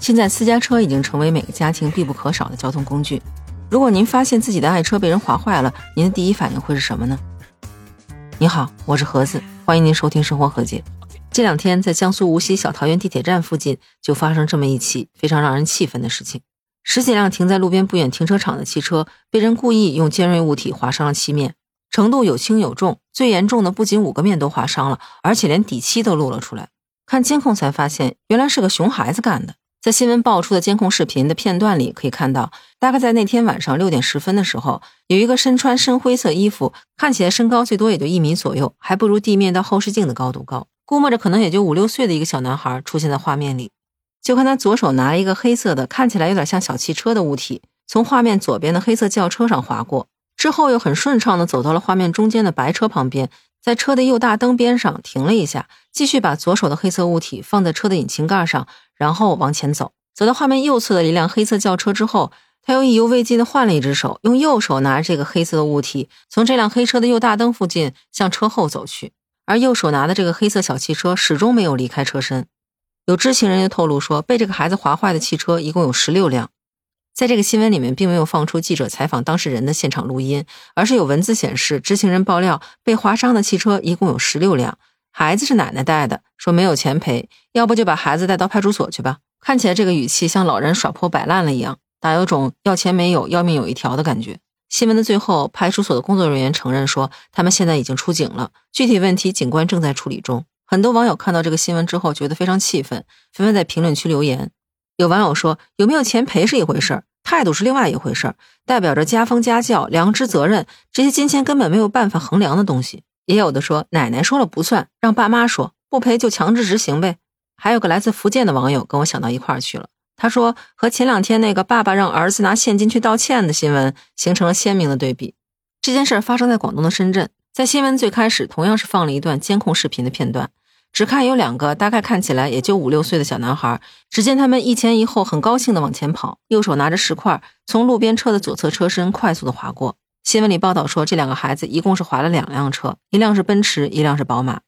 现在私家车已经成为每个家庭必不可少的交通工具。如果您发现自己的爱车被人划坏了，您的第一反应会是什么呢？你好，我是盒子，欢迎您收听生活和解。这两天在江苏无锡小桃园地铁站附近就发生这么一起非常让人气愤的事情：十几辆停在路边不远停车场的汽车被人故意用尖锐物体划伤了漆面，程度有轻有重，最严重的不仅五个面都划伤了，而且连底漆都露了出来。看监控才发现，原来是个熊孩子干的。在新闻爆出的监控视频的片段里，可以看到，大概在那天晚上六点十分的时候，有一个身穿深灰色衣服，看起来身高最多也就一米左右，还不如地面到后视镜的高度高，估摸着可能也就五六岁的一个小男孩出现在画面里。就看他左手拿一个黑色的，看起来有点像小汽车的物体，从画面左边的黑色轿车上划过，之后又很顺畅的走到了画面中间的白车旁边，在车的右大灯边上停了一下，继续把左手的黑色物体放在车的引擎盖上。然后往前走，走到画面右侧的一辆黑色轿车之后，他又意犹未尽的换了一只手，用右手拿着这个黑色的物体，从这辆黑车的右大灯附近向车后走去，而右手拿的这个黑色小汽车始终没有离开车身。有知情人员透露说，被这个孩子划坏的汽车一共有十六辆。在这个新闻里面，并没有放出记者采访当事人的现场录音，而是有文字显示，知情人爆料被划伤的汽车一共有十六辆。孩子是奶奶带的，说没有钱赔，要不就把孩子带到派出所去吧。看起来这个语气像老人耍泼摆烂了一样，大有种要钱没有，要命有一条的感觉。新闻的最后，派出所的工作人员承认说，他们现在已经出警了，具体问题警官正在处理中。很多网友看到这个新闻之后，觉得非常气愤，纷纷在评论区留言。有网友说，有没有钱赔是一回事儿，态度是另外一回事儿，代表着家风家教、良知责任，这些金钱根本没有办法衡量的东西。也有的说奶奶说了不算，让爸妈说不赔就强制执行呗。还有个来自福建的网友跟我想到一块儿去了，他说和前两天那个爸爸让儿子拿现金去道歉的新闻形成了鲜明的对比。这件事发生在广东的深圳，在新闻最开始同样是放了一段监控视频的片段，只看有两个大概看起来也就五六岁的小男孩，只见他们一前一后很高兴的往前跑，右手拿着石块从路边车的左侧车身快速的划过。新闻里报道说，这两个孩子一共是划了两辆车，一辆是奔驰，一辆是宝马。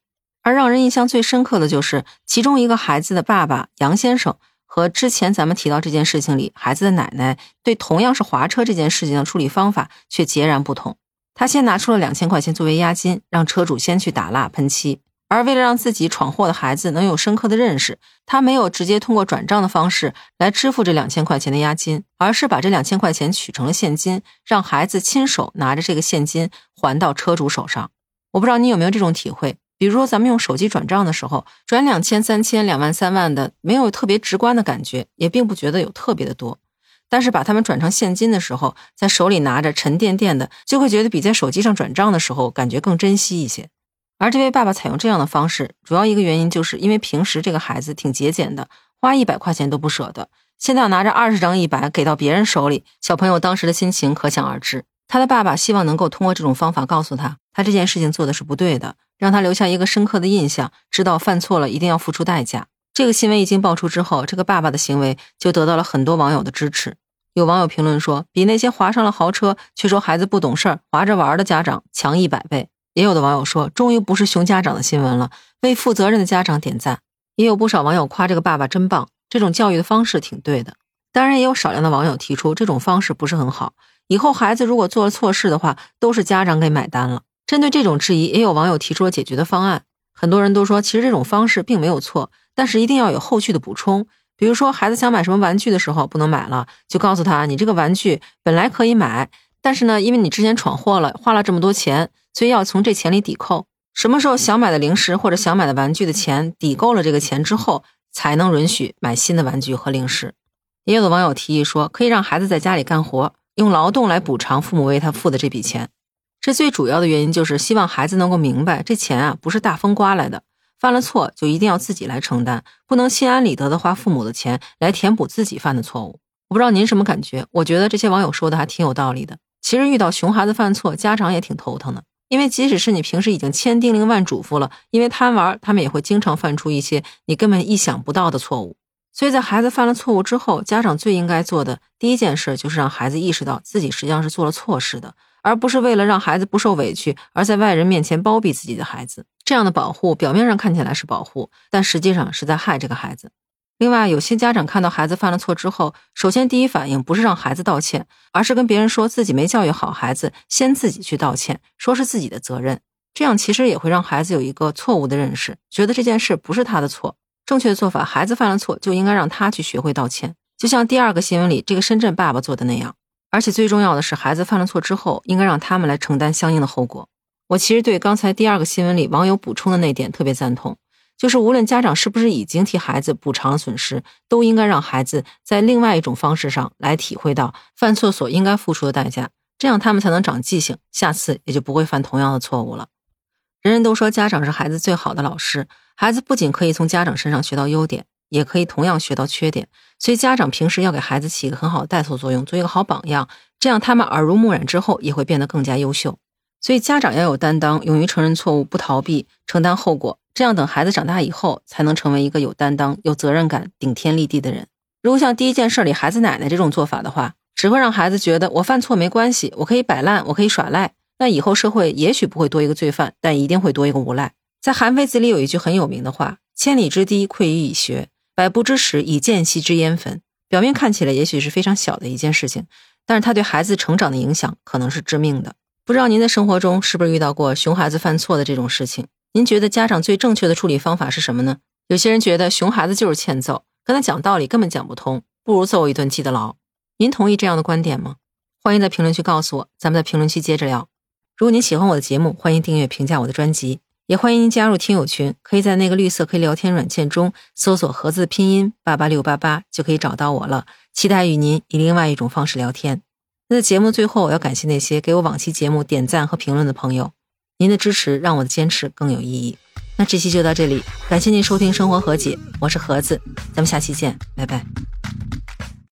而让人印象最深刻的就是，其中一个孩子的爸爸杨先生和之前咱们提到这件事情里孩子的奶奶对同样是划车这件事情的处理方法却截然不同。他先拿出了两千块钱作为押金，让车主先去打蜡喷漆。而为了让自己闯祸的孩子能有深刻的认识，他没有直接通过转账的方式来支付这两千块钱的押金，而是把这两千块钱取成了现金，让孩子亲手拿着这个现金还到车主手上。我不知道你有没有这种体会，比如说咱们用手机转账的时候，转两千、三千、两万、三万的，没有特别直观的感觉，也并不觉得有特别的多。但是把它们转成现金的时候，在手里拿着沉甸甸的，就会觉得比在手机上转账的时候感觉更珍惜一些。而这位爸爸采用这样的方式，主要一个原因就是因为平时这个孩子挺节俭的，花一百块钱都不舍得。现在要拿着二十张一百给到别人手里，小朋友当时的心情可想而知。他的爸爸希望能够通过这种方法告诉他，他这件事情做的是不对的，让他留下一个深刻的印象，知道犯错了一定要付出代价。这个新闻一经爆出之后，这个爸爸的行为就得到了很多网友的支持。有网友评论说，比那些划上了豪车却说孩子不懂事儿、划着玩的家长强一百倍。也有的网友说，终于不是熊家长的新闻了，为负责任的家长点赞。也有不少网友夸这个爸爸真棒，这种教育的方式挺对的。当然，也有少量的网友提出这种方式不是很好，以后孩子如果做了错事的话，都是家长给买单了。针对这种质疑，也有网友提出了解决的方案。很多人都说，其实这种方式并没有错，但是一定要有后续的补充。比如说，孩子想买什么玩具的时候不能买了，就告诉他，你这个玩具本来可以买，但是呢，因为你之前闯祸了，花了这么多钱。所以要从这钱里抵扣，什么时候想买的零食或者想买的玩具的钱抵够了这个钱之后，才能允许买新的玩具和零食。也有的网友提议说，可以让孩子在家里干活，用劳动来补偿父母为他付的这笔钱。这最主要的原因就是希望孩子能够明白，这钱啊不是大风刮来的，犯了错就一定要自己来承担，不能心安理得的花父母的钱来填补自己犯的错误。我不知道您什么感觉？我觉得这些网友说的还挺有道理的。其实遇到熊孩子犯错，家长也挺头疼的。因为即使是你平时已经千叮咛万嘱咐了，因为贪玩，他们也会经常犯出一些你根本意想不到的错误。所以在孩子犯了错误之后，家长最应该做的第一件事就是让孩子意识到自己实际上是做了错事的，而不是为了让孩子不受委屈而在外人面前包庇自己的孩子。这样的保护表面上看起来是保护，但实际上是在害这个孩子。另外，有些家长看到孩子犯了错之后，首先第一反应不是让孩子道歉，而是跟别人说自己没教育好孩子，先自己去道歉，说是自己的责任。这样其实也会让孩子有一个错误的认识，觉得这件事不是他的错。正确的做法，孩子犯了错就应该让他去学会道歉，就像第二个新闻里这个深圳爸爸做的那样。而且最重要的是，孩子犯了错之后，应该让他们来承担相应的后果。我其实对刚才第二个新闻里网友补充的那点特别赞同。就是无论家长是不是已经替孩子补偿了损失，都应该让孩子在另外一种方式上来体会到犯错所应该付出的代价，这样他们才能长记性，下次也就不会犯同样的错误了。人人都说家长是孩子最好的老师，孩子不仅可以从家长身上学到优点，也可以同样学到缺点，所以家长平时要给孩子起一个很好的带头作用，做一个好榜样，这样他们耳濡目染之后也会变得更加优秀。所以家长要有担当，勇于承认错误，不逃避，承担后果。这样等孩子长大以后，才能成为一个有担当、有责任感、顶天立地的人。如果像第一件事里孩子奶奶这种做法的话，只会让孩子觉得我犯错没关系，我可以摆烂，我可以耍赖。那以后社会也许不会多一个罪犯，但一定会多一个无赖。在《韩非子》里有一句很有名的话：“千里之堤，溃于蚁穴；百步之矢，以见隙之焉焚。”表面看起来也许是非常小的一件事情，但是它对孩子成长的影响可能是致命的。不知道您的生活中是不是遇到过熊孩子犯错的这种事情？您觉得家长最正确的处理方法是什么呢？有些人觉得熊孩子就是欠揍，跟他讲道理根本讲不通，不如揍一顿记得牢。您同意这样的观点吗？欢迎在评论区告诉我，咱们在评论区接着聊。如果您喜欢我的节目，欢迎订阅、评价我的专辑，也欢迎您加入听友群，可以在那个绿色可以聊天软件中搜索“盒子拼音八八六八八”就可以找到我了。期待与您以另外一种方式聊天。在节目最后，我要感谢那些给我往期节目点赞和评论的朋友。您的支持让我的坚持更有意义。那这期就到这里，感谢您收听《生活和解》，我是盒子，咱们下期见，拜拜。